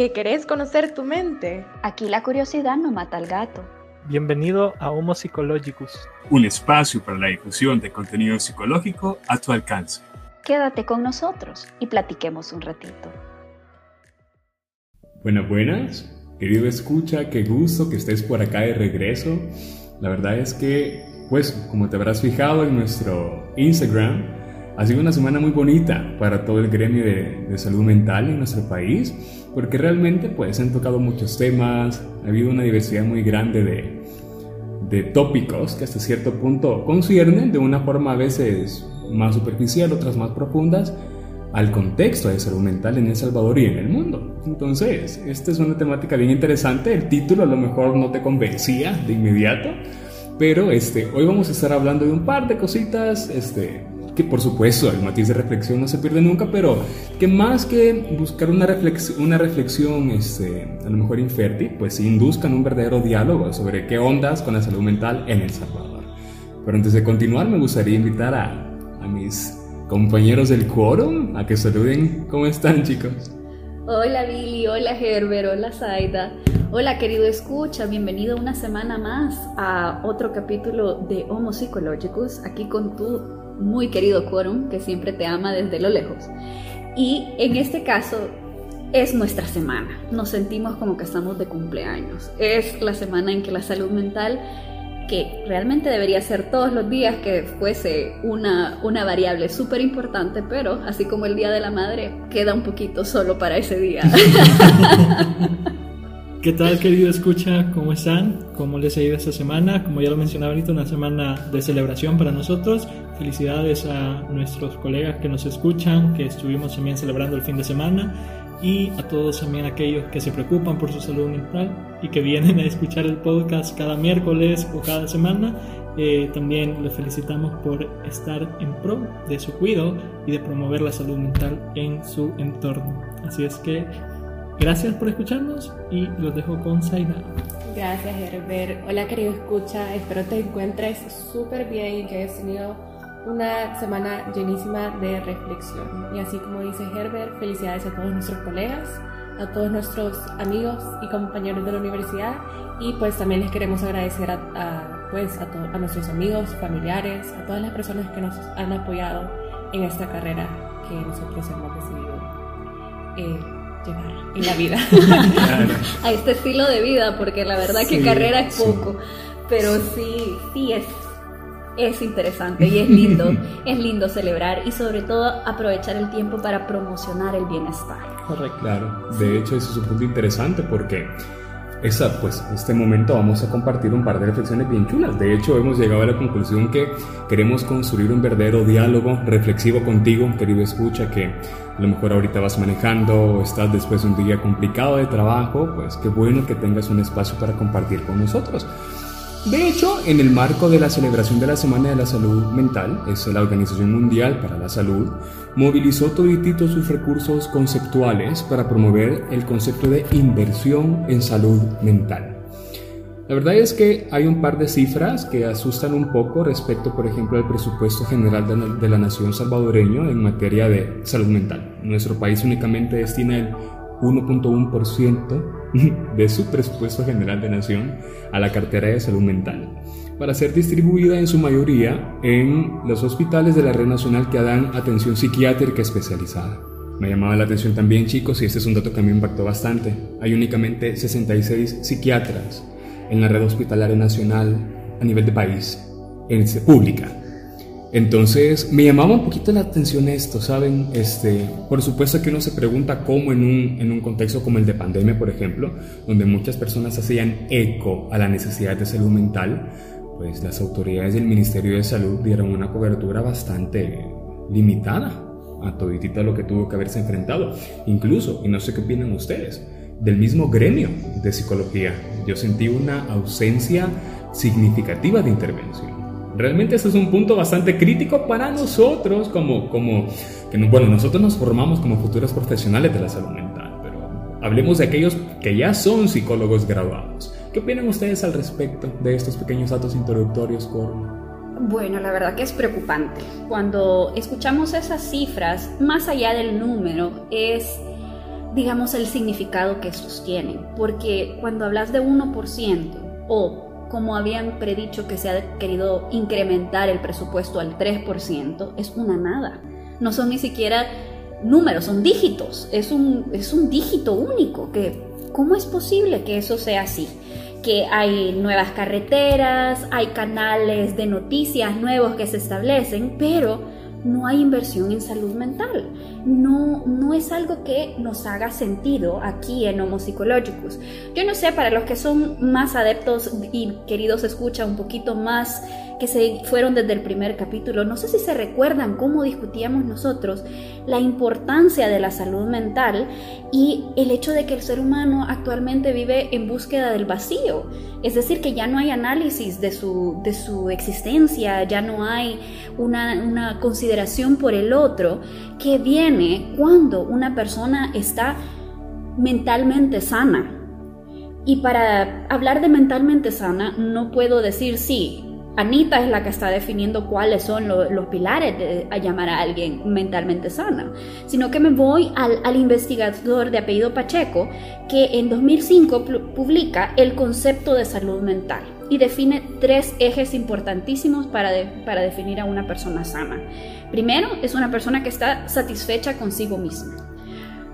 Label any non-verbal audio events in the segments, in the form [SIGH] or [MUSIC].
¿Que querés conocer tu mente? Aquí la curiosidad no mata al gato. Bienvenido a Homo Psychologicus, un espacio para la difusión de contenido psicológico a tu alcance. Quédate con nosotros y platiquemos un ratito. Buenas, buenas. Querido escucha, qué gusto que estés por acá de regreso. La verdad es que, pues, como te habrás fijado en nuestro Instagram, ha sido una semana muy bonita para todo el gremio de, de salud mental en nuestro país porque realmente pues han tocado muchos temas, ha habido una diversidad muy grande de, de tópicos que hasta cierto punto conciernen de una forma a veces más superficial, otras más profundas, al contexto de salud mental en El Salvador y en el mundo. Entonces, esta es una temática bien interesante, el título a lo mejor no te convencía de inmediato, pero este, hoy vamos a estar hablando de un par de cositas este, que por supuesto el matiz de reflexión no se pierde nunca, pero que más que buscar una, reflexión, una reflexión este, a lo mejor infértil, pues induzcan un verdadero diálogo sobre qué ondas con la salud mental en El Salvador. Pero antes de continuar me gustaría invitar a, a mis compañeros del quórum a que saluden. ¿Cómo están chicos? Hola Billy, hola Herbert, hola Zaida. Hola querido escucha, bienvenido una semana más a otro capítulo de Homo Psychologicus, aquí con tu muy querido quórum que siempre te ama desde lo lejos. Y en este caso es nuestra semana, nos sentimos como que estamos de cumpleaños. Es la semana en que la salud mental que realmente debería ser todos los días que fuese una, una variable súper importante, pero así como el Día de la Madre, queda un poquito solo para ese día. [LAUGHS] ¿Qué tal querido escucha? ¿Cómo están? ¿Cómo les ha ido esta semana? Como ya lo mencionaba ahorita, una semana de celebración para nosotros. Felicidades a nuestros colegas que nos escuchan, que estuvimos también celebrando el fin de semana y a todos también aquellos que se preocupan por su salud mental y que vienen a escuchar el podcast cada miércoles o cada semana. Eh, también les felicitamos por estar en pro de su cuidado y de promover la salud mental en su entorno. Así es que gracias por escucharnos y los dejo con Zaina. Gracias Herbert. Hola querido escucha, espero te encuentres súper bien y que hayas tenido una semana llenísima de reflexión. Y así como dice Herbert, felicidades a todos nuestros colegas, a todos nuestros amigos y compañeros de la universidad y pues también les queremos agradecer a, pues, a, a, nuestros amigos, familiares, a todas las personas que nos han apoyado en esta carrera que nosotros hemos decidido eh, llevar en la vida. [LAUGHS] a este estilo de vida, porque la verdad que carrera es poco, pero sí, sí es es interesante y es [LAUGHS] lindo, es lindo celebrar y sobre todo aprovechar el tiempo para promocionar el bienestar. Correcto. Claro, de hecho eso es un punto interesante porque esa, pues, este momento vamos a compartir un par de reflexiones bien chulas. De hecho, hemos llegado a la conclusión que queremos construir un verdadero diálogo reflexivo contigo, querido escucha, que a lo mejor ahorita vas manejando o estás después de un día complicado de trabajo, pues qué bueno que tengas un espacio para compartir con nosotros. De hecho, en el marco de la celebración de la Semana de la Salud Mental, es la Organización Mundial para la Salud, movilizó todititos sus recursos conceptuales para promover el concepto de inversión en salud mental. La verdad es que hay un par de cifras que asustan un poco respecto, por ejemplo, al presupuesto general de la nación salvadoreño en materia de salud mental. Nuestro país únicamente destina el 1.1% de su presupuesto general de nación a la cartera de salud mental, para ser distribuida en su mayoría en los hospitales de la red nacional que dan atención psiquiátrica especializada. Me llamaba la atención también, chicos, y este es un dato que me impactó bastante. Hay únicamente 66 psiquiatras en la red hospitalaria nacional a nivel de país, en pública. Entonces me llamaba un poquito la atención esto, ¿saben? Este, por supuesto que uno se pregunta cómo en un, en un contexto como el de pandemia, por ejemplo, donde muchas personas hacían eco a la necesidad de salud mental, pues las autoridades del Ministerio de Salud dieron una cobertura bastante limitada a toditita lo que tuvo que haberse enfrentado. Incluso, y no sé qué opinan ustedes, del mismo gremio de psicología, yo sentí una ausencia significativa de intervención. Realmente ese es un punto bastante crítico para nosotros como, como que, bueno, nosotros nos formamos como futuros profesionales de la salud mental, pero hablemos de aquellos que ya son psicólogos graduados. ¿Qué opinan ustedes al respecto de estos pequeños datos introductorios, Coro? Bueno, la verdad que es preocupante. Cuando escuchamos esas cifras, más allá del número, es digamos, el significado que estos tienen. Porque cuando hablas de 1% o como habían predicho que se ha querido incrementar el presupuesto al 3%, es una nada. No son ni siquiera números, son dígitos. Es un, es un dígito único. Que, ¿Cómo es posible que eso sea así? que hay nuevas carreteras, hay canales de noticias nuevos que se establecen, pero no hay inversión en salud mental. No, no es algo que nos haga sentido aquí en Homo Psychologicus. Yo no sé, para los que son más adeptos y queridos escucha un poquito más que se fueron desde el primer capítulo, no sé si se recuerdan cómo discutíamos nosotros la importancia de la salud mental y el hecho de que el ser humano actualmente vive en búsqueda del vacío, es decir, que ya no hay análisis de su, de su existencia, ya no hay una, una consideración por el otro que viene cuando una persona está mentalmente sana. Y para hablar de mentalmente sana, no puedo decir sí, Anita es la que está definiendo cuáles son los pilares de llamar a alguien mentalmente sana, sino que me voy al, investigador de apellido Pacheco, que en 2005 publica el concepto de salud mental y define tres ejes importantísimos para, para definir a una persona sana. Primero, es una persona que está satisfecha consigo misma.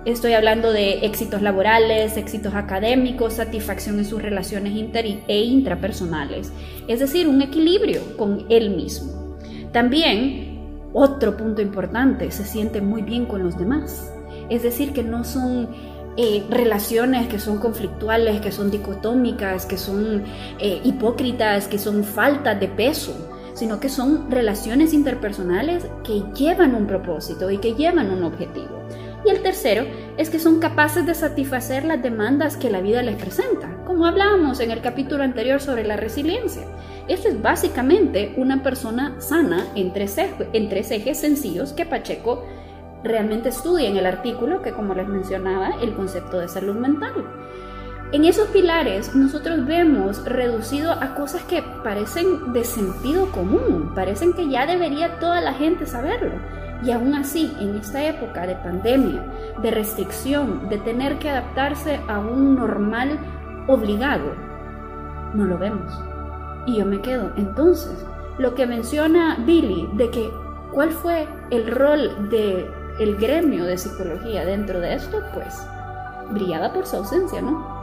Estoy hablando de éxitos laborales, éxitos académicos, satisfacción en sus relaciones inter e intrapersonales, es decir, un equilibrio con él mismo. También, otro punto importante, se siente muy bien con los demás, es decir, que no son eh, relaciones que son conflictuales, que son dicotómicas, que son eh, hipócritas, que son falta de peso, sino que son relaciones interpersonales que llevan un propósito y que llevan un objetivo. Y el tercero es que son capaces de satisfacer las demandas que la vida les presenta, como hablábamos en el capítulo anterior sobre la resiliencia. Esto es básicamente una persona sana en tres, ejes, sencillos que Pacheco realmente estudia en el artículo que, como les mencionaba, el concepto de salud mental. En esos pilares nosotros vemos reducido a cosas que parecen de sentido común, parecen que ya debería toda la gente saberlo y aún así, en esta época de pandemia, de restricción, de tener que adaptarse a un normal obligado, no lo vemos. Y yo me quedo. Entonces, lo que menciona Billy de que cuál fue el rol del el gremio de psicología dentro de esto, pues brillaba por su ausencia, ¿no?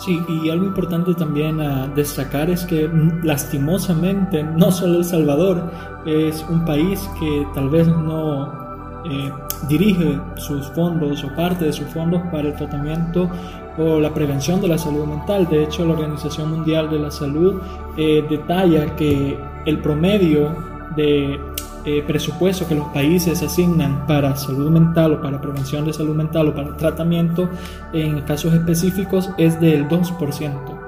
Sí, y algo importante también a destacar es que mm, lastimosamente no solo El Salvador es un país que tal vez no eh, dirige sus fondos o parte de sus fondos para el tratamiento o la prevención de la salud mental. De hecho, la Organización Mundial de la Salud eh, detalla que el promedio de eh, presupuesto que los países asignan para salud mental o para prevención de salud mental o para tratamiento en casos específicos es del 2%.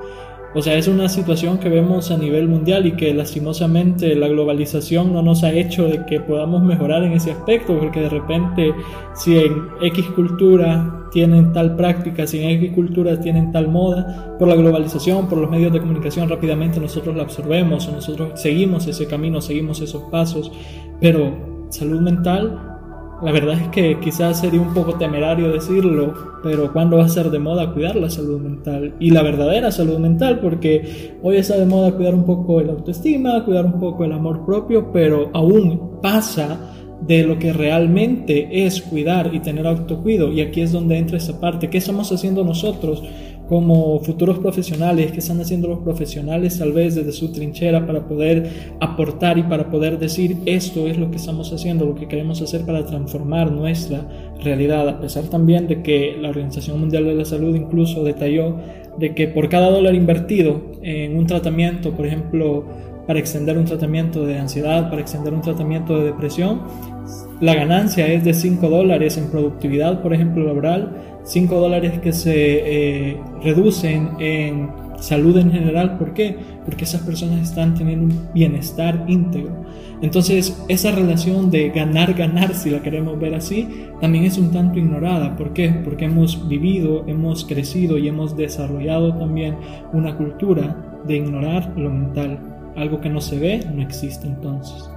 O sea, es una situación que vemos a nivel mundial y que lastimosamente la globalización no nos ha hecho de que podamos mejorar en ese aspecto, porque de repente si en X cultura tienen tal práctica, si en X cultura tienen tal moda, por la globalización, por los medios de comunicación rápidamente nosotros la absorbemos nosotros seguimos ese camino, seguimos esos pasos, pero salud mental la verdad es que quizás sería un poco temerario decirlo, pero ¿cuándo va a ser de moda cuidar la salud mental? Y la verdadera salud mental, porque hoy está de moda cuidar un poco el autoestima, cuidar un poco el amor propio, pero aún pasa de lo que realmente es cuidar y tener autocuido. Y aquí es donde entra esa parte. ¿Qué estamos haciendo nosotros como futuros profesionales, que están haciendo los profesionales tal vez desde su trinchera para poder aportar y para poder decir esto es lo que estamos haciendo, lo que queremos hacer para transformar nuestra realidad, a pesar también de que la Organización Mundial de la Salud incluso detalló de que por cada dólar invertido en un tratamiento, por ejemplo, para extender un tratamiento de ansiedad, para extender un tratamiento de depresión, la ganancia es de 5 dólares en productividad, por ejemplo, laboral, 5 dólares que se eh, reducen en salud en general. ¿Por qué? Porque esas personas están teniendo un bienestar íntegro. Entonces, esa relación de ganar-ganar, si la queremos ver así, también es un tanto ignorada. ¿Por qué? Porque hemos vivido, hemos crecido y hemos desarrollado también una cultura de ignorar lo mental. Algo que no se ve, no existe entonces.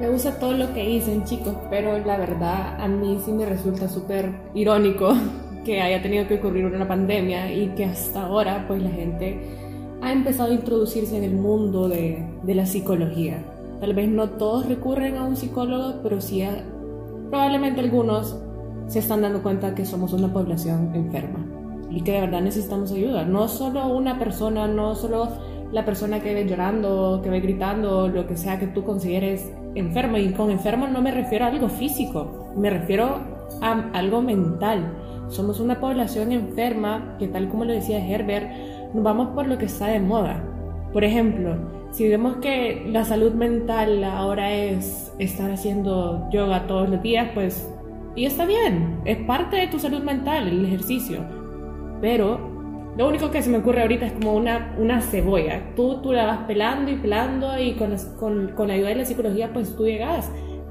Me gusta todo lo que dicen chicos, pero la verdad a mí sí me resulta súper irónico [LAUGHS] que haya tenido que ocurrir una pandemia y que hasta ahora pues la gente ha empezado a introducirse en el mundo de, de la psicología. Tal vez no todos recurren a un psicólogo, pero sí probablemente algunos se están dando cuenta que somos una población enferma y que de verdad necesitamos ayuda. No solo una persona, no solo la persona que ve llorando, que ve gritando, lo que sea que tú consideres enfermo. Y con enfermo no me refiero a algo físico, me refiero a algo mental. Somos una población enferma que tal como lo decía Herbert, nos vamos por lo que está de moda. Por ejemplo, si vemos que la salud mental ahora es estar haciendo yoga todos los días, pues y está bien, es parte de tu salud mental el ejercicio. Pero lo único que se me ocurre ahorita es como una, una cebolla. Tú, tú la vas pelando y pelando y con, con, con la ayuda de la psicología pues tú llegas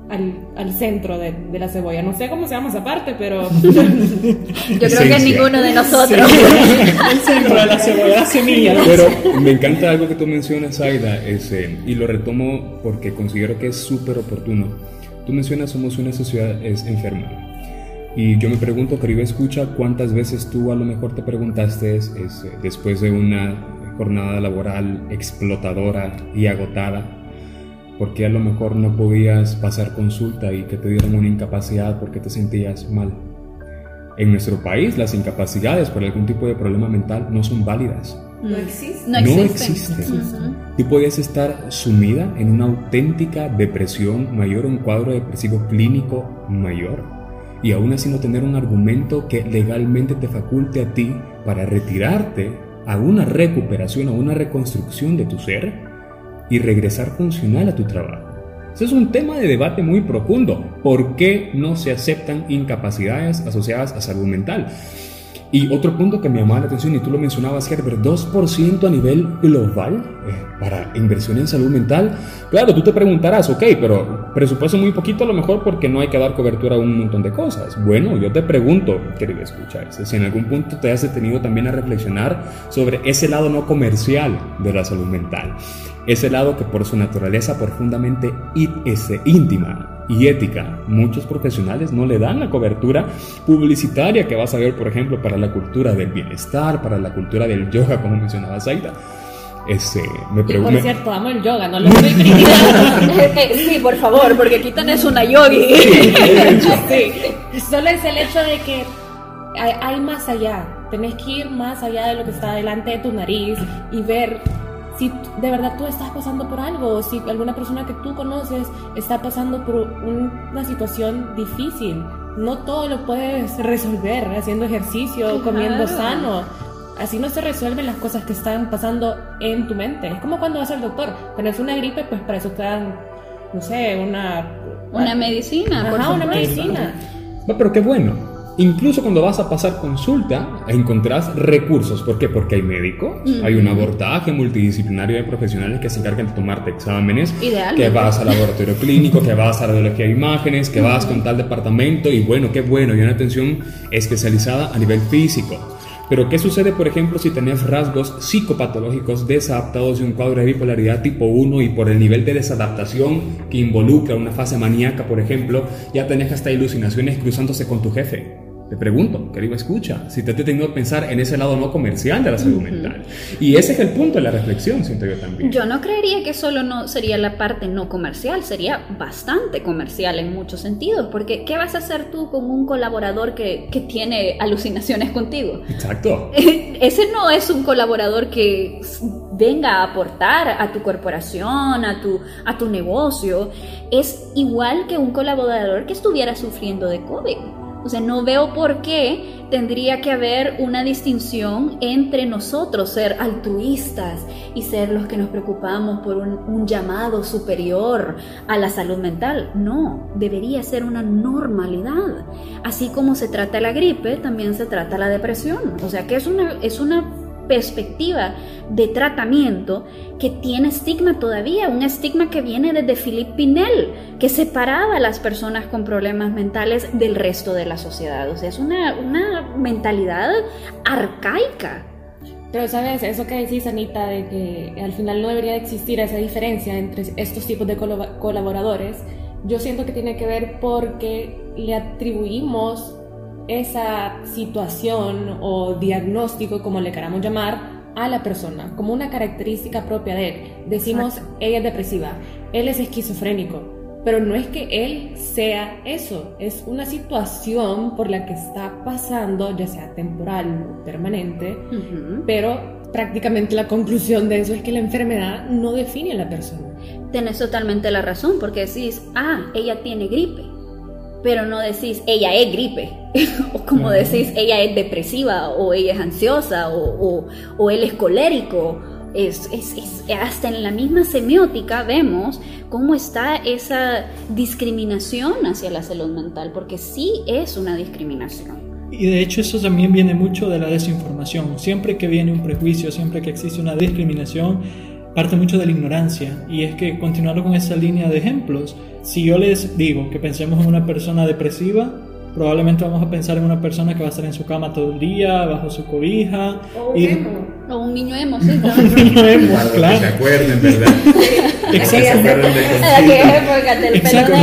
al, al, centro de, de, la cebolla. No sé cómo se llama esa parte, pero... [LAUGHS] [LAUGHS] Yo creo que ninguno de nosotros. [LAUGHS] el centro de la cebolla, la semilla. Pero me encanta algo que tú mencionas, Aida, ese, y lo retomo porque considero que es súper oportuno Tú mencionas somos una sociedad es enferma. Y yo me pregunto, querido escucha, ¿cuántas veces tú a lo mejor te preguntaste es, eh, después de una jornada laboral explotadora y agotada, por qué a lo mejor no podías pasar consulta y que te dieran una incapacidad porque te sentías mal? En nuestro país las incapacidades por algún tipo de problema mental no son válidas. No existe. No, existe. Tú podías estar sumida en una auténtica depresión mayor, un cuadro depresivo clínico mayor, y aún así no tener un argumento que legalmente te faculte a ti para retirarte a una recuperación, a una reconstrucción de tu ser y regresar funcional a tu trabajo. Ese es un tema de debate muy profundo. ¿Por qué no se aceptan incapacidades asociadas a salud mental? Y otro punto que me llamaba la atención, y tú lo mencionabas, Herbert, 2% a nivel global eh, para inversión en salud mental. Claro, tú te preguntarás, ok, pero presupuesto muy poquito a lo mejor porque no hay que dar cobertura a un montón de cosas. Bueno, yo te pregunto, querido escuchar, si en algún punto te has detenido también a reflexionar sobre ese lado no comercial de la salud mental. Ese lado que por su naturaleza profundamente íntima y ética. Muchos profesionales no le dan la cobertura publicitaria que vas a ver, por ejemplo, para la cultura del bienestar, para la cultura del yoga, como mencionaba Zaida. Ese, me pregunto. Por cierto, amo el yoga, no lo estoy [LAUGHS] criticando. Eh, sí, por favor, porque aquí tenés una yogi. Sí, Solo es el hecho de que hay, hay más allá. Tenés que ir más allá de lo que está delante de tu nariz y ver si de verdad tú estás pasando por algo, si alguna persona que tú conoces está pasando por una situación difícil. No todo lo puedes resolver haciendo ejercicio, comiendo sano. Así no se resuelven las cosas que están pasando en tu mente. Es como cuando vas al doctor. Tenés una gripe, pues para eso te dan, no sé, una... Una medicina. Ajá, una medicina. pero qué bueno. Incluso cuando vas a pasar consulta, encontrás recursos. ¿Por qué? Porque hay médico, hay un abordaje multidisciplinario de profesionales que se encargan de tomarte exámenes, que vas al laboratorio clínico, que vas a radiología de imágenes, que vas con tal departamento y bueno, qué bueno, y una atención especializada a nivel físico. Pero ¿qué sucede, por ejemplo, si tenés rasgos psicopatológicos desadaptados de un cuadro de bipolaridad tipo 1 y por el nivel de desadaptación que involucra una fase maníaca, por ejemplo, ya tenés hasta ilusionaciones cruzándose con tu jefe? Te pregunto, querido escucha, si te has tenido que pensar en ese lado no comercial de la salud mental. Y ese es el punto de la reflexión, siento yo también. Yo no creería que solo no sería la parte no comercial, sería bastante comercial en muchos sentidos, porque ¿qué vas a hacer tú con un colaborador que, que tiene alucinaciones contigo? Exacto. [LAUGHS] ese no es un colaborador que venga a aportar a tu corporación, a tu, a tu negocio, es igual que un colaborador que estuviera sufriendo de COVID. O sea, no veo por qué tendría que haber una distinción entre nosotros, ser altruistas y ser los que nos preocupamos por un, llamado superior a la salud mental. No, debería ser una normalidad. Así como se trata la gripe, también se trata la depresión. O sea, que es una, es una perspectiva de tratamiento que tiene estigma todavía, un estigma que viene desde Philippe Pinel, que separaba a las personas con problemas mentales del resto de la sociedad. O sea, es una, una mentalidad arcaica. Pero sabes, eso que decís, Anita, de que al final no debería existir esa diferencia entre estos tipos de colaboradores, yo siento que tiene que ver porque le atribuimos esa situación o diagnóstico, como le queramos llamar, a la persona, como una característica propia de él. Decimos, ella es depresiva, él es esquizofrénico, pero no es que él sea eso, es una situación por la que está pasando, ya sea temporal o permanente, pero prácticamente la conclusión de eso es que la enfermedad no define a la persona. Tienes totalmente la razón, porque decís, ah, ella tiene gripe, pero no decís, ella es gripe, [LAUGHS] o como decís, ella es depresiva, o ella es ansiosa, o, o él es colérico es, es, hasta en la misma semiótica vemos cómo está esa discriminación hacia la salud mental, porque sí es una discriminación. Y de hecho eso también viene mucho de la desinformación. Siempre que viene un prejuicio, siempre que existe una discriminación, parte mucho de la ignorancia. Y es que continuando con esa línea de ejemplos, si yo les digo que pensemos en una persona depresiva, probablemente vamos a pensar en una persona que va a estar en su cama todo el día, bajo su cobija. O, y... o un niño emo, [LAUGHS] sí. un niño emo, claro. ¿Se acuerdan, verdad? Exacto. Exacto.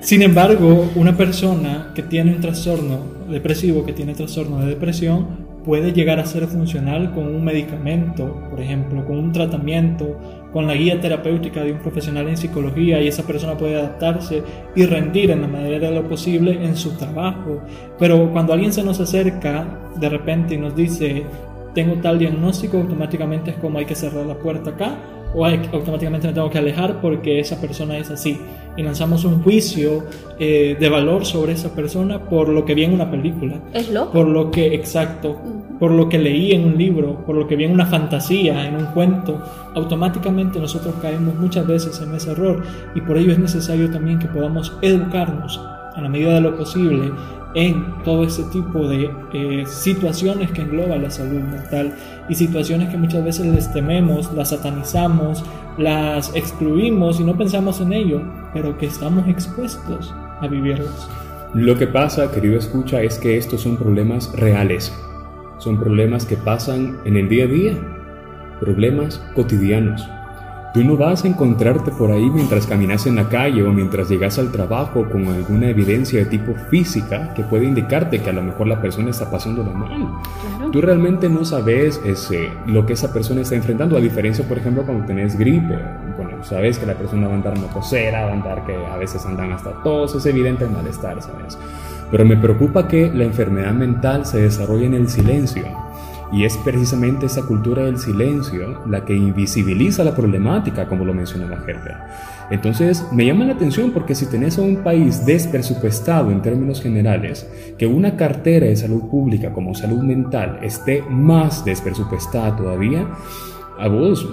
Sin embargo, una persona que tiene un trastorno depresivo, que tiene trastorno de depresión, puede llegar a ser funcional con un medicamento, por ejemplo, con un tratamiento, con la guía terapéutica de un profesional en psicología y esa persona puede adaptarse y rendir en la medida de lo posible en su trabajo. Pero cuando alguien se nos acerca de repente y nos dice, tengo tal diagnóstico, automáticamente es como hay que cerrar la puerta acá o automáticamente me tengo que alejar porque esa persona es así. Y lanzamos un juicio eh, de valor sobre esa persona por lo que vi en una película. Es loco. Por lo que, exacto, por lo que leí en un libro, por lo que vi en una fantasía, en un cuento. Automáticamente nosotros caemos muchas veces en ese error y por ello es necesario también que podamos educarnos a la medida de lo posible en todo ese tipo de eh, situaciones que engloba la salud mental y situaciones que muchas veces les tememos, las satanizamos, las excluimos y no pensamos en ello, pero que estamos expuestos a vivirlas. Lo que pasa, querido escucha, es que estos son problemas reales, son problemas que pasan en el día a día, problemas cotidianos Tú no vas a encontrarte por ahí mientras caminas en la calle o mientras llegas al trabajo con alguna evidencia de tipo física que puede indicarte que a lo mejor la persona está pasando mal. Tú realmente no sabes ese, lo que esa persona está enfrentando, a diferencia, por ejemplo, cuando tenés gripe. Bueno, sabes que la persona va a andar mocosera, va a andar que a veces andan hasta tos, es evidente el malestar, ¿sabes? Pero me preocupa que la enfermedad mental se desarrolle en el silencio y es precisamente esa cultura del silencio la que invisibiliza la problemática, como lo mencionaba Herbert. Entonces, me llama la atención porque si tenés a un país despresupuestado en términos generales, que una cartera de salud pública como salud mental esté más despresupuestada todavía, a vos,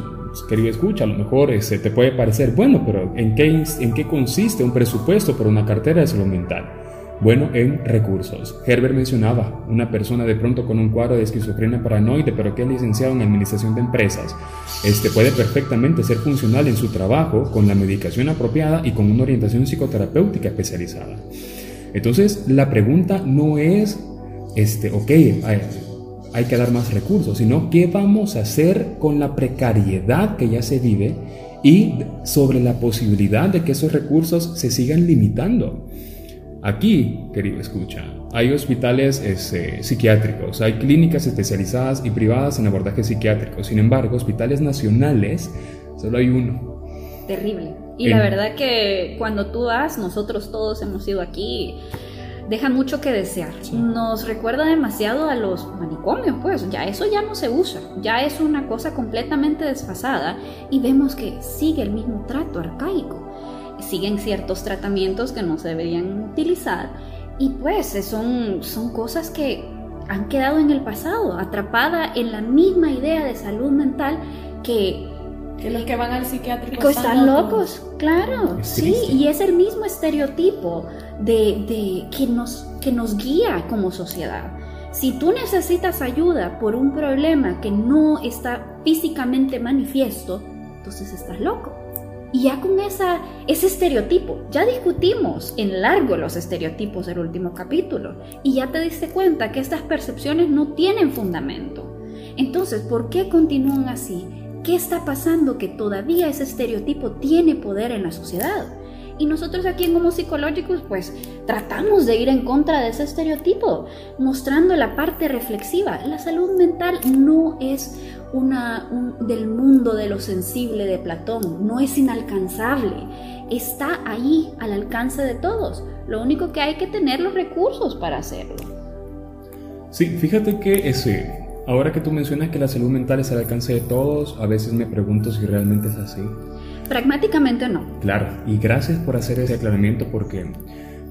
querido escucha, a lo mejor este, te puede parecer, bueno, pero ¿en qué, ¿en qué consiste un presupuesto para una cartera de salud mental? Bueno, en recursos. Herbert mencionaba una persona de pronto con un cuadro de esquizofrenia paranoide, pero que es licenciado en administración de empresas, este puede perfectamente ser funcional en su trabajo con la medicación apropiada y con una orientación psicoterapéutica especializada. Entonces, la pregunta no es, este, ok, hay, hay que dar más recursos, sino qué vamos a hacer con la precariedad que ya se vive y sobre la posibilidad de que esos recursos se sigan limitando. Aquí, querido escucha, hay hospitales este, psiquiátricos, hay clínicas especializadas y privadas en abordaje psiquiátrico. Sin embargo, hospitales nacionales, solo hay uno. Terrible. Y la verdad que cuando tú vas, nosotros todos hemos ido aquí, deja mucho que desear. Nos recuerda demasiado a los manicomios, pues ya eso ya no se usa, ya es una cosa completamente desfasada y vemos que sigue el mismo trato arcaico siguen ciertos tratamientos que no se deberían utilizar y pues son, son cosas que han quedado en el pasado, atrapada en la misma idea de salud mental que... Que los que van al psiquiátrico están, locos. claro, sí, y es el mismo estereotipo de, de, que, nos, que nos guía como sociedad. Si tú necesitas ayuda por un problema que no está físicamente manifiesto, entonces estás loco. Y ya con esa, ese estereotipo, ya discutimos en largo los estereotipos del último capítulo y ya te diste cuenta que estas percepciones no tienen fundamento. Entonces, ¿por qué continúan así? ¿Qué está pasando que todavía ese estereotipo tiene poder en la sociedad? Y nosotros aquí en Homo Psicológicos pues tratamos de ir en contra de ese estereotipo, mostrando la parte reflexiva. La salud mental no es una del mundo de lo sensible de Platón, no es inalcanzable, está ahí al alcance de todos. Lo único que hay que tener los recursos para hacerlo. Sí, fíjate que ese Ahora que tú mencionas que la salud mental es al alcance de todos, a veces me pregunto si realmente es así. Pragmáticamente no. Claro, y gracias por hacer ese aclaramiento porque,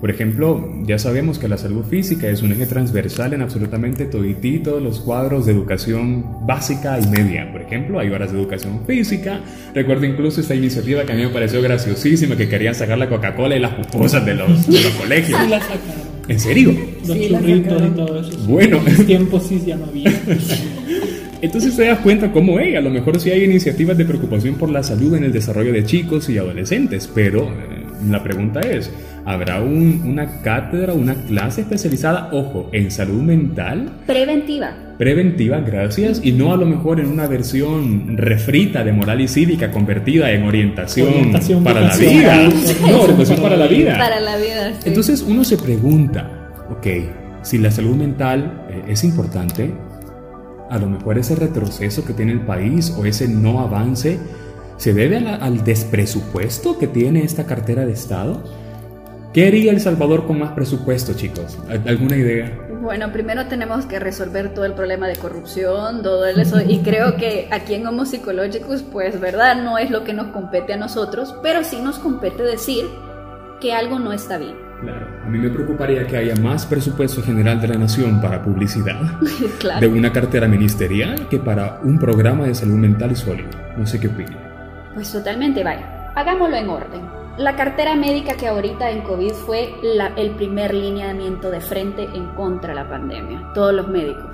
por ejemplo, ya sabemos que la salud física es un eje transversal en absolutamente todos los cuadros de educación básica y media. Por ejemplo, hay horas de educación física. Recuerdo incluso esta iniciativa que a mí me pareció graciosísima, que querían sacar la Coca-Cola y las pupusas de los, de los colegios. Sí, la sacaron. ¿En serio? Los Sí, la churritos y todo eso. Bueno. En mis tiempos sí ya no había. [LAUGHS] Entonces te das cuenta cómo, hey, a lo mejor sí hay iniciativas de preocupación por la salud en el desarrollo de chicos y adolescentes, pero eh, la pregunta es, ¿habrá un- una cátedra, una clase especializada, ojo, en salud mental? Preventiva. Preventiva, gracias, y no a lo mejor en una versión refrita de moral y cívica convertida en orientación, Orientación para la vida. No, orientación para la vida. Para la vida. sí. Entonces uno se pregunta, ok, si la salud mental eh, es importante, a lo mejor ese retroceso que tiene el país o ese no avance se debe la- al despresupuesto que tiene esta cartera de Estado. ¿Qué haría El Salvador con más presupuesto, chicos? ¿Al- ¿Alguna idea? Bueno, primero tenemos que resolver todo el problema de corrupción, todo eso, y creo que aquí en Homo Psicologicus, pues, verdad, no es lo que nos compete a nosotros, pero sí nos compete decir que algo no está bien. Claro, a mí me preocuparía que haya más presupuesto general de la nación para publicidad [LAUGHS] de claro. una cartera ministerial que para un programa de salud mental sólido. No sé qué opinan. Pues totalmente, vaya. Hagámoslo en orden. La cartera médica que ahorita en COVID fue el primer lineamiento de frente en contra de la pandemia. Todos los médicos.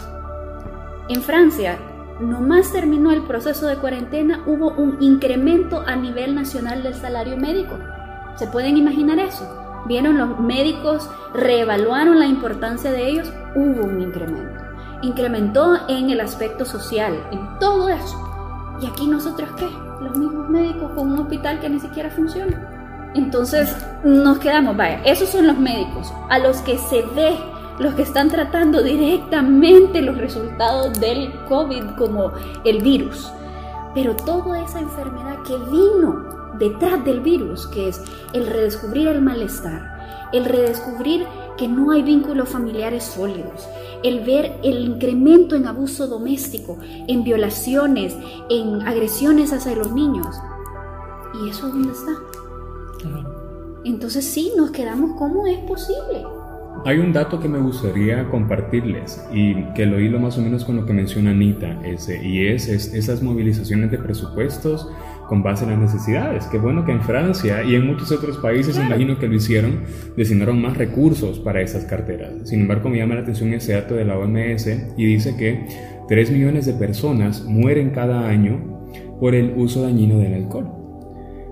En Francia, nomás terminó el proceso de cuarentena, hubo un incremento a nivel nacional del salario médico. ¿Se pueden imaginar eso? Vieron los médicos, reevaluaron la importancia de ellos, hubo un incremento. Incrementó en el aspecto social, en todo eso. ¿Y aquí nosotros qué? Los mismos médicos con un hospital que ni siquiera funciona. Entonces nos quedamos, vaya, esos son los médicos a los que se ve, los que están tratando directamente los resultados del COVID como el virus. Pero toda esa enfermedad que vino detrás del virus, que es el redescubrir el malestar, el redescubrir que no hay vínculos familiares sólidos, el ver el incremento en abuso doméstico, en violaciones, en agresiones hacia los niños. ¿Y eso dónde está? Entonces sí, nos quedamos cómo es posible. Hay un dato que me gustaría compartirles y que lo hilo más o menos con lo que menciona Anita, ese, y es, es esas movilizaciones de presupuestos con base en las necesidades. Qué bueno que en Francia y en muchos otros países, imagino que lo hicieron, designaron más recursos para esas carteras. Sin embargo, me llama la atención ese dato de la OMS y dice que 3 millones de personas mueren cada año por el uso dañino del alcohol.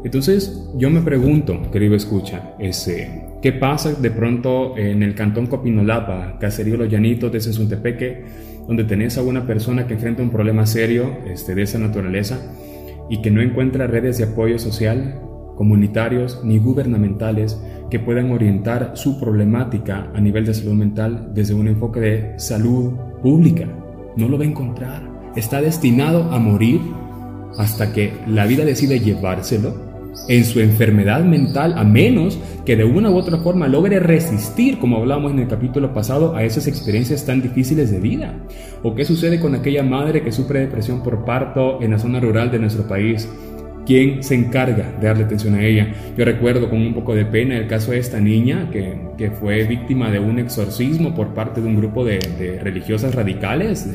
Entonces, yo me pregunto, querido escucha, ese, ¿qué pasa de pronto en el cantón Copinolapa, caserío Los Llanitos de Sesuntepeque, donde tenés a una persona que enfrenta un problema serio este, de esa naturaleza y que no encuentra redes de apoyo social, comunitarios ni gubernamentales que puedan orientar su problemática a nivel de salud mental desde un enfoque de salud pública? No lo va a encontrar. Está destinado a morir hasta que la vida decide llevárselo en su enfermedad mental, a menos que de una u otra forma logre resistir, como hablábamos en el capítulo pasado, a esas experiencias tan difíciles de vida. ¿O qué sucede con aquella madre que sufre depresión por parto en la zona rural de nuestro país? ¿Quién se encarga de darle atención a ella? Yo recuerdo con un poco de pena el caso de esta niña que, que fue víctima de un exorcismo por parte de un grupo de, religiosas radicales.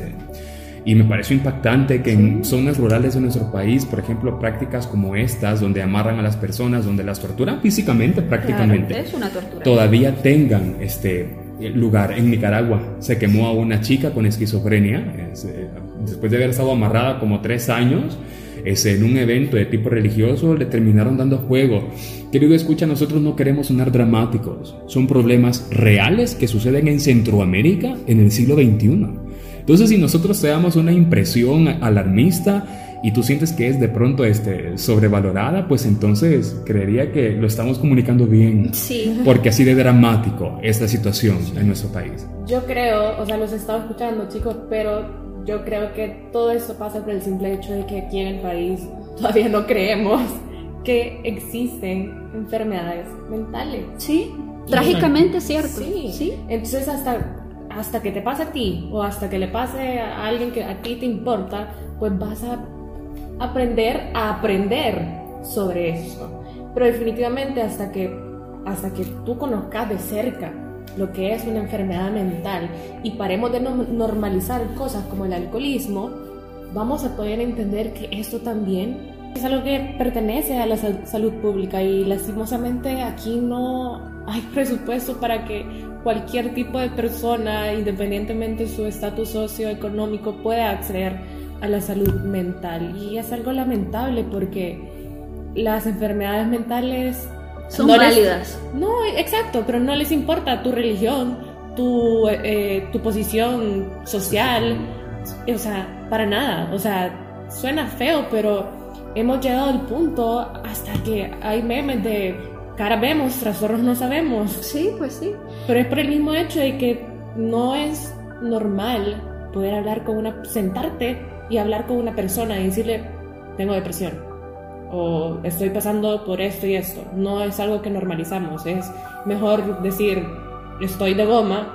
Y me pareció impactante que en zonas rurales de nuestro país, por ejemplo, prácticas como estas, donde amarran a las personas, donde las torturan físicamente prácticamente, Claro, es una tortura. todavía tengan este lugar. En Nicaragua se quemó a una chica con esquizofrenia, es, eh, después de haber estado amarrada como tres años. Es en un evento de tipo religioso le terminaron dando fuego. Querido escucha, nosotros no queremos sonar dramáticos. Son problemas reales que suceden en Centroamérica en el siglo XXI. Entonces, si nosotros te damos una impresión alarmista, y tú sientes que es de pronto este, sobrevalorada, pues entonces creería que lo estamos comunicando bien. Sí. Porque así de dramático es la situación en nuestro país. Yo creo, o sea, los he estado escuchando, chicos, pero yo creo que todo esto pasa por el simple hecho de que aquí en el país [LAUGHS] todavía no creemos que existen enfermedades mentales. Sí, trágicamente cierto. Sí. sí. Entonces hasta, hasta que te pase a ti o hasta que le pase a alguien que a ti te importa, pues vas a aprender a aprender sobre esto. Pero definitivamente hasta que, hasta que tú conozcas de cerca lo que es una enfermedad mental y paremos de no- normalizar cosas como el alcoholismo, vamos a poder entender que esto también es algo que pertenece a la sal- salud pública y lastimosamente aquí no hay [LAUGHS] presupuesto para que cualquier tipo de persona, independientemente de su estatus socioeconómico, pueda acceder a la salud mental. Y es algo lamentable porque las enfermedades mentales Son no les- válidas. no, exacto, pero no les importa tu religión, tu, eh, tu posición social, o sea, para nada. O sea, suena feo, pero hemos llegado al punto hasta que hay memes de cara vemos, trastornos no sabemos. Sí, pues sí. Pero es por el mismo hecho de que no es normal poder hablar con una, sentarte y hablar con una persona y decirle, tengo depresión o estoy pasando por esto y esto. No es algo que normalizamos, es mejor decir, estoy de goma,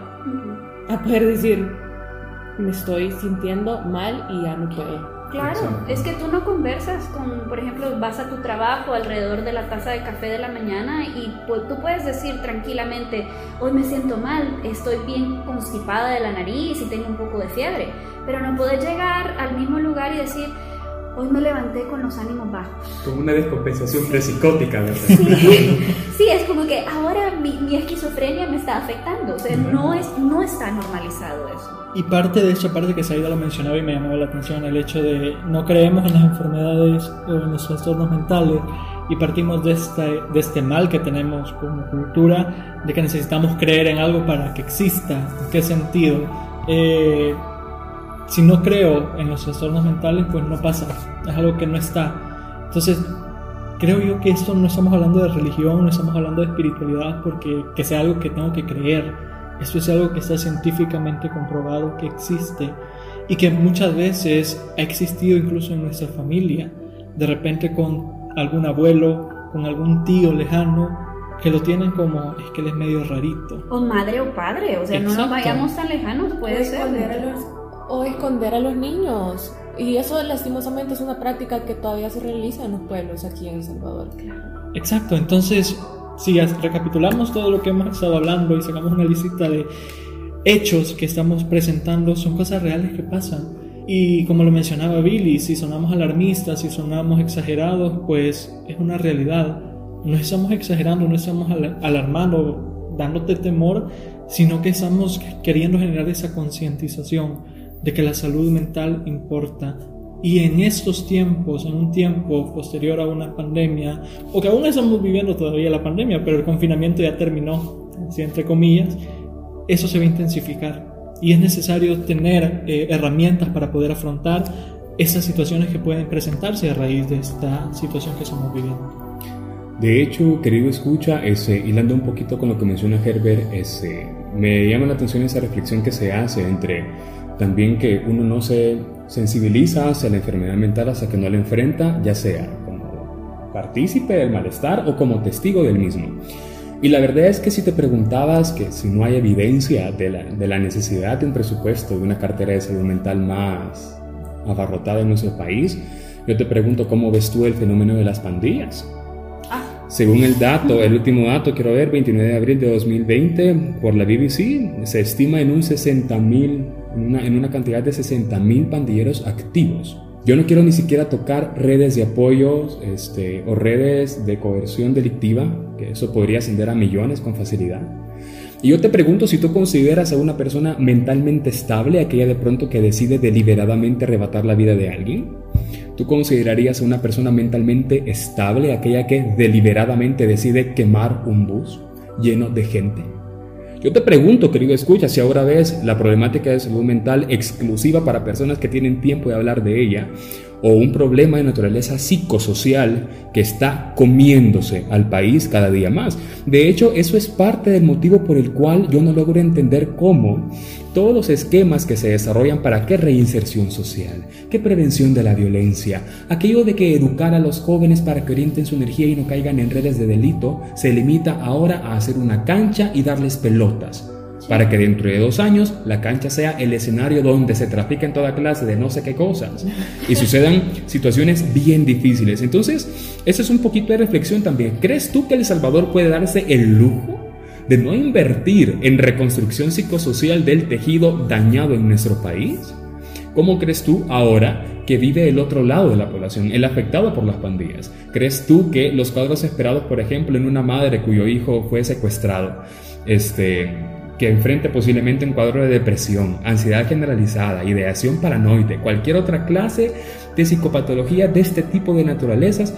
a poder decir, me estoy sintiendo mal y ya no puedo. Claro, es que tú no conversas con, por ejemplo, vas a tu trabajo alrededor de la taza de café de la mañana y pues, tú puedes decir tranquilamente, hoy me siento mal, estoy bien constipada de la nariz y tengo un poco de fiebre, pero no puedes llegar al mismo lugar y decir, hoy me levanté con los ánimos bajos. Como una descompensación presicótica, ¿verdad? Sí, sí, es como que ahora mi, mi esquizofrenia me está afectando, o sea, no, es, no está normalizado eso. Y parte de esa parte que Saida lo mencionaba y me llamaba la atención, el hecho de no creemos en las enfermedades o en los trastornos mentales y partimos de este, de este mal que tenemos como cultura, de que necesitamos creer en algo para que exista. ¿En qué sentido? Eh, si no creo en los trastornos mentales, pues no pasa, es algo que no está. Entonces, creo yo que esto no estamos hablando de religión, no estamos hablando de espiritualidad porque que sea algo que tengo que creer. Esto es algo que está científicamente comprobado que existe y que muchas veces ha existido incluso en nuestra familia. De repente con algún abuelo, con algún tío lejano, que lo tienen como, es que él es medio rarito. O madre o padre, o sea, no nos Exacto. vayamos tan lejanos, puede o ser. esconder, a los, o esconder a los niños. Y eso lastimosamente es una práctica que todavía se realiza en los pueblos aquí en El Salvador. Exacto, entonces si recapitulamos todo lo que hemos estado hablando y sacamos una lista de hechos que estamos presentando, son cosas reales que pasan. Y como lo mencionaba Billy, si sonamos alarmistas, si sonamos exagerados, pues es una realidad. No estamos exagerando, no estamos al- alarmando, dándote temor, sino que estamos queriendo generar esa concientización de que la salud mental importa. Y en estos tiempos, en un tiempo posterior a una pandemia, o que aún estamos viviendo todavía la pandemia, pero el confinamiento ya terminó, entre comillas, eso se va a intensificar. Y es necesario tener eh, herramientas para poder afrontar esas situaciones que pueden presentarse a raíz de esta situación que estamos viviendo. De hecho, querido escucha, ese, hilando un poquito con lo que menciona Herbert, ese, me llama la atención esa reflexión que se hace entre también que uno no se sensibiliza hacia la enfermedad mental hasta que no la enfrenta, ya sea como partícipe del malestar o como testigo del mismo. Y la verdad es que si te preguntabas que si no hay evidencia de la, de la necesidad de un presupuesto de una cartera de salud mental más abarrotada en nuestro país, yo te pregunto cómo ves tú el fenómeno de las pandillas. Según el dato, el último dato, quiero ver, 29 de abril de 2020, por la BBC, se estima en un 60 mil, en una cantidad de 60 mil pandilleros activos. Yo no quiero ni siquiera tocar redes de apoyo este, o redes de coerción delictiva, que eso podría ascender a millones con facilidad. Y yo te pregunto si tú consideras a una persona mentalmente estable, aquella de pronto que decide deliberadamente arrebatar la vida de alguien. ¿Tú considerarías a una persona mentalmente estable aquella que deliberadamente decide quemar un bus lleno de gente? Yo te pregunto, querido escucha, si ahora ves la problemática de salud mental exclusiva para personas que tienen tiempo de hablar de ella, o un problema de naturaleza psicosocial que está comiéndose al país cada día más. De hecho, eso es parte del motivo por el cual yo no logro entender cómo todos los esquemas que se desarrollan para qué reinserción social, qué prevención de la violencia, aquello de que educar a los jóvenes para que orienten su energía y no caigan en redes de delito, se limita ahora a hacer una cancha y darles pelotas para que dentro de dos años la cancha sea el escenario donde se trafica en toda clase de no sé qué cosas y sucedan situaciones bien difíciles. Entonces, esa es un poquito de reflexión también. ¿Crees tú que El Salvador puede darse el lujo de no invertir en reconstrucción psicosocial del tejido dañado en nuestro país? ¿Cómo crees tú ahora que vive el otro lado de la población, el afectado por las pandillas? ¿Crees tú que los cuadros esperados, por ejemplo, en una madre cuyo hijo fue secuestrado, este, que enfrente posiblemente un cuadro de depresión, ansiedad generalizada, ideación paranoide, cualquier otra clase de psicopatología de este tipo de naturalezas,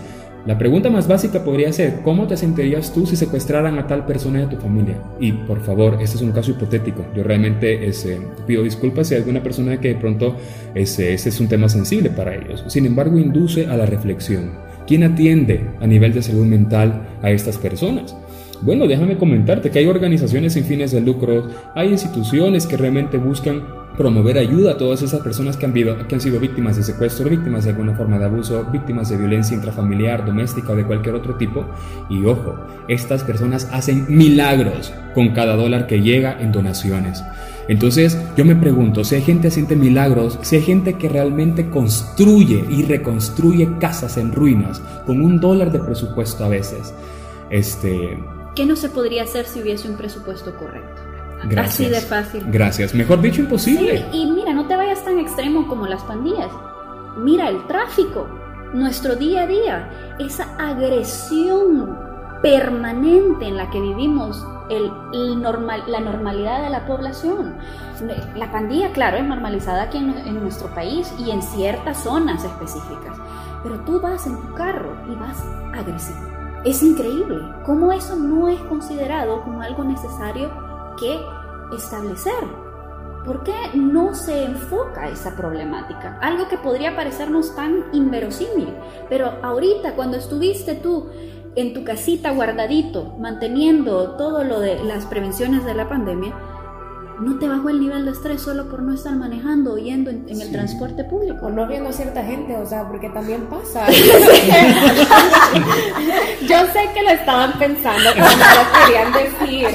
la pregunta más básica podría ser, ¿cómo te sentirías tú si secuestraran a tal persona de tu familia? Y por favor, este es un caso hipotético. Yo realmente ese, pido disculpas si hay alguna persona que de pronto ese, ese es un tema sensible para ellos. Sin embargo, induce a la reflexión. ¿Quién atiende a nivel de salud mental a estas personas? Bueno, déjame comentarte que hay organizaciones sin fines de lucro, hay instituciones que realmente buscan promover ayuda a todas esas personas que han, que sido víctimas de secuestro, víctimas de alguna forma de abuso, víctimas de violencia intrafamiliar, doméstica o de cualquier otro tipo. Y ojo, estas personas hacen milagros con cada dólar que llega en donaciones. Entonces yo me pregunto, si hay gente haciendo milagros, si hay gente que realmente construye y reconstruye casas en ruinas con un dólar de presupuesto a veces, este, ¿Qué no se podría hacer si hubiese un presupuesto correcto? Gracias. Así de fácil. Gracias. Mejor dicho, imposible. Sí, y mira, no te vayas tan extremo como las pandillas. Mira el tráfico, nuestro día a día, esa agresión permanente en la que vivimos el, normal, la normalidad de la población. La pandilla, claro, es normalizada aquí en, en nuestro país y en ciertas zonas específicas, pero tú vas en tu carro y vas agresivo es increíble cómo eso no es considerado como algo necesario que establecer. ¿Por qué no se enfoca esa problemática? Algo que podría parecernos tan inverosímil, pero ahorita cuando estuviste tú en tu casita guardadito, manteniendo todo lo de las prevenciones de la pandemia, no te bajó el nivel de estrés solo por no estar manejando o yendo en, el transporte público. O no viendo a cierta gente, o sea, porque también pasa. [LAUGHS] [LAUGHS] [LAUGHS] Yo sé que lo estaban pensando cuando lo querían decir,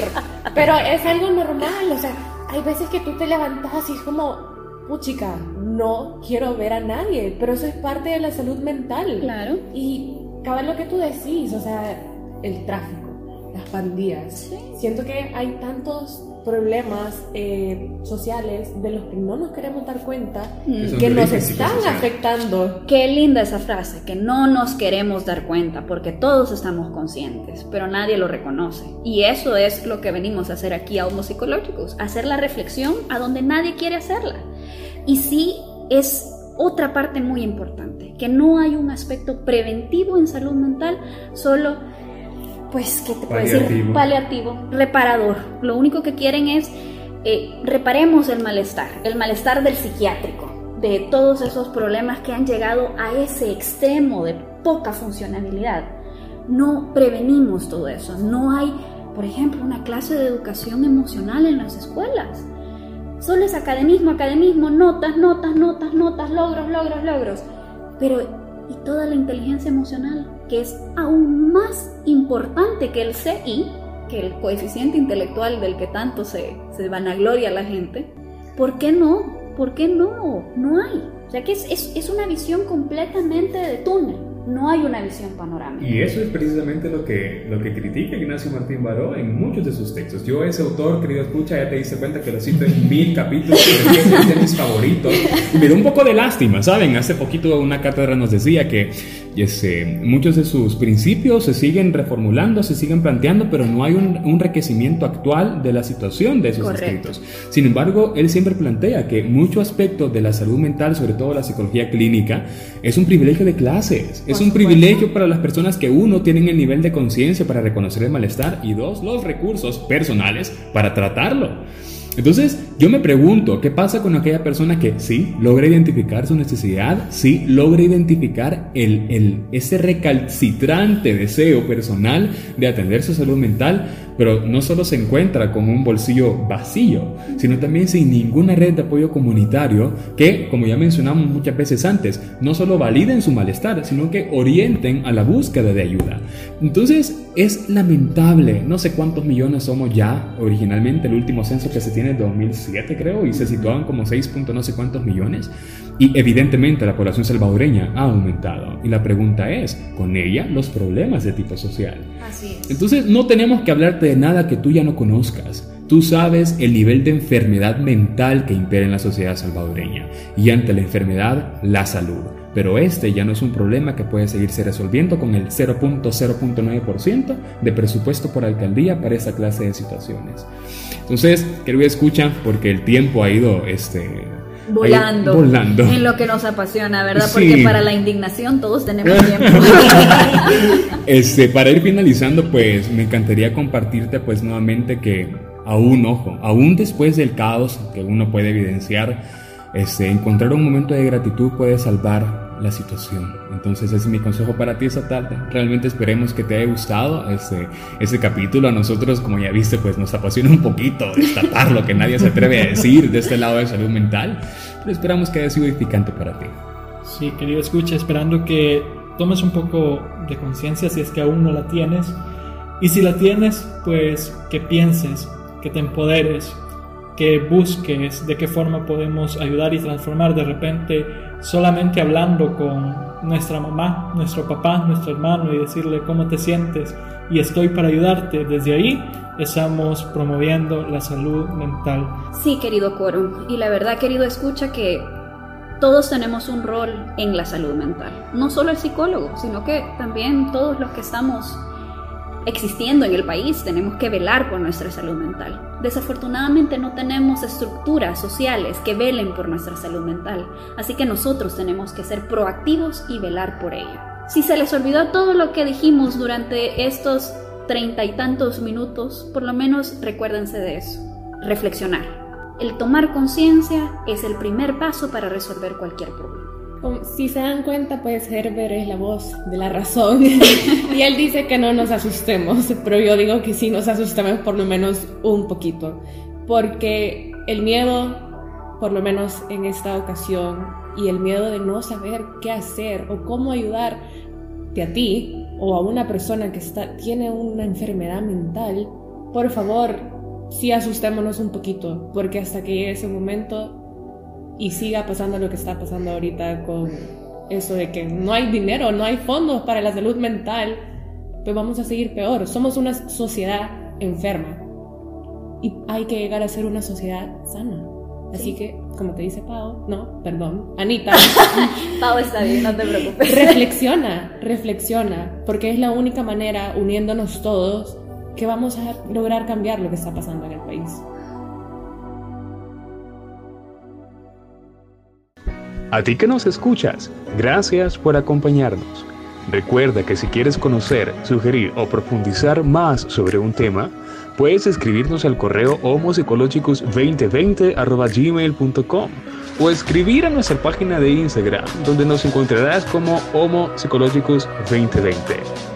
pero es algo normal, o sea, hay veces que tú te levantas y es como, puchica, no quiero ver a nadie, pero eso es parte de la salud mental. Claro. Y cada lo que tú decís, o sea, el tráfico, las pandillas. Siento que hay tantos problemas eh, sociales de los que no nos queremos dar cuenta mm. que nos están afectando. Qué linda esa frase, que no nos queremos dar cuenta, porque todos estamos conscientes, pero nadie lo reconoce. Y eso es lo que venimos a hacer aquí a Homo Psicológicos, hacer la reflexión a donde nadie quiere hacerla. Y sí es otra parte muy importante, que no hay un aspecto preventivo en salud mental, solo pues, ¿qué te puedo decir? Paliativo, reparador. Lo único que quieren es eh, reparemos el malestar, el malestar del psiquiátrico, de todos esos problemas que han llegado a ese extremo de poca funcionalidad. No prevenimos todo eso. No hay, por ejemplo, una clase de educación emocional en las escuelas. Solo es academismo, academismo, notas, notas, notas, notas, logros, logros, logros. Pero, ¿y toda la inteligencia emocional? que es aún más importante que el CI, que el coeficiente intelectual del que tanto se, se vanagloria la gente, ¿por qué no? ¿Por qué no? No hay. O sea que es, es, es una visión completamente de túnel no hay una visión panorámica. Y eso es precisamente lo que, lo que critica Ignacio Martín Baró en muchos de sus textos. Yo ese autor, querido escucha, ya te diste cuenta que lo cito en mil [LAUGHS] capítulos, es de mis favoritos. Y me da un poco de lástima, ¿saben? Hace poquito una cátedra nos decía que ese, muchos de sus principios se siguen reformulando, se siguen planteando, pero no hay un, un enriquecimiento actual de la situación de esos escritos. Sin embargo, él siempre plantea que mucho aspecto de la salud mental, sobre todo la psicología clínica, es un privilegio de clases. Es un privilegio para las personas que uno tienen el nivel de conciencia para reconocer el malestar y dos, los recursos personales para tratarlo. Entonces, yo me pregunto, ¿qué pasa con aquella persona que sí logra identificar su necesidad, sí logra identificar el, el, ese recalcitrante deseo personal de atender su salud mental, pero no solo se encuentra con un bolsillo vacío, sino también sin ninguna red de apoyo comunitario que, como ya mencionamos muchas veces antes, no solo validen su malestar, sino que orienten a la búsqueda de ayuda. Entonces, es lamentable, no sé cuántos millones somos ya, originalmente el último censo que se tiene en 2007 creo, y se situaban como 6. no sé cuántos millones, y evidentemente la población salvadoreña ha aumentado. Y la pregunta es, ¿con ella los problemas de tipo social? Así es. Entonces no tenemos que hablarte de nada que tú ya no conozcas. Tú sabes el nivel de enfermedad mental que impera en la sociedad salvadoreña y ante la enfermedad, la salud. Pero este ya no es un problema que puede seguirse resolviendo con el 0.0.9% de presupuesto por alcaldía para esa clase de situaciones. Entonces, querido escucha, porque el tiempo ha ido este, volando, volando, en lo que nos apasiona, ¿verdad? Porque para la indignación todos tenemos [LAUGHS] tiempo. [LAUGHS] este, para ir finalizando, pues me encantaría compartirte pues nuevamente que aún, ojo, aún después del caos que uno puede evidenciar, este, encontrar un momento de gratitud puede salvar la situación. Entonces ese es mi consejo para ti esta tarde. Realmente esperemos que te haya gustado este, este capítulo. A nosotros, como ya viste, pues nos apasiona un poquito destapar lo que nadie se atreve a decir de este lado de salud mental. Pero esperamos que haya sido edificante para ti. Sí, querido escucha, esperando que tomes un poco de conciencia si es que aún no la tienes. Y si la tienes, pues que pienses, que te empoderes, que busques de qué forma podemos ayudar y transformar de repente solamente hablando con nuestra mamá, nuestro papá, nuestro hermano y decirle cómo te sientes y estoy para ayudarte. Desde ahí estamos promoviendo la salud mental. Sí, querido Quorum. Y la verdad, querido, escucha que todos tenemos un rol en la salud mental. No solo el psicólogo, sino que también todos los que estamos existiendo en el país, tenemos que velar por nuestra salud mental. Desafortunadamente no tenemos estructuras sociales que velen por nuestra salud mental, así que nosotros tenemos que ser proactivos y velar por ella. Si se les olvidó todo lo que dijimos durante estos treinta y tantos minutos, por lo menos recuérdense de eso. Reflexionar. El tomar conciencia es el primer paso para resolver cualquier problema. Si se dan cuenta, pues Herbert es la voz de la razón. [LAUGHS] Y él dice que no nos asustemos, pero yo digo que sí nos asustemos por lo menos un poquito, porque el miedo, por lo menos en esta ocasión, y el miedo de no saber qué hacer o cómo ayudarte a ti o a una persona que está, tiene una enfermedad mental, por favor, sí asustémonos un poquito, porque hasta que llegue ese momento y siga pasando lo que está pasando ahorita con eso de que no hay dinero, no hay fondos para la salud mental, pues vamos a seguir peor. Somos una sociedad enferma y hay que llegar a ser una sociedad sana. Así que, como te dice Pau, no, perdón, Anita. [LAUGHS] Pau está bien, no te preocupes. reflexiona, reflexiona, porque es la única manera, uniéndonos todos, que vamos a lograr cambiar lo que está pasando en el país. A ti que nos escuchas, gracias por acompañarnos. Recuerda que si quieres conocer, sugerir o profundizar más sobre un tema, puedes escribirnos al correo homopsicologicus2020 o escribir a nuestra página de Instagram, donde nos encontrarás como Homo 2020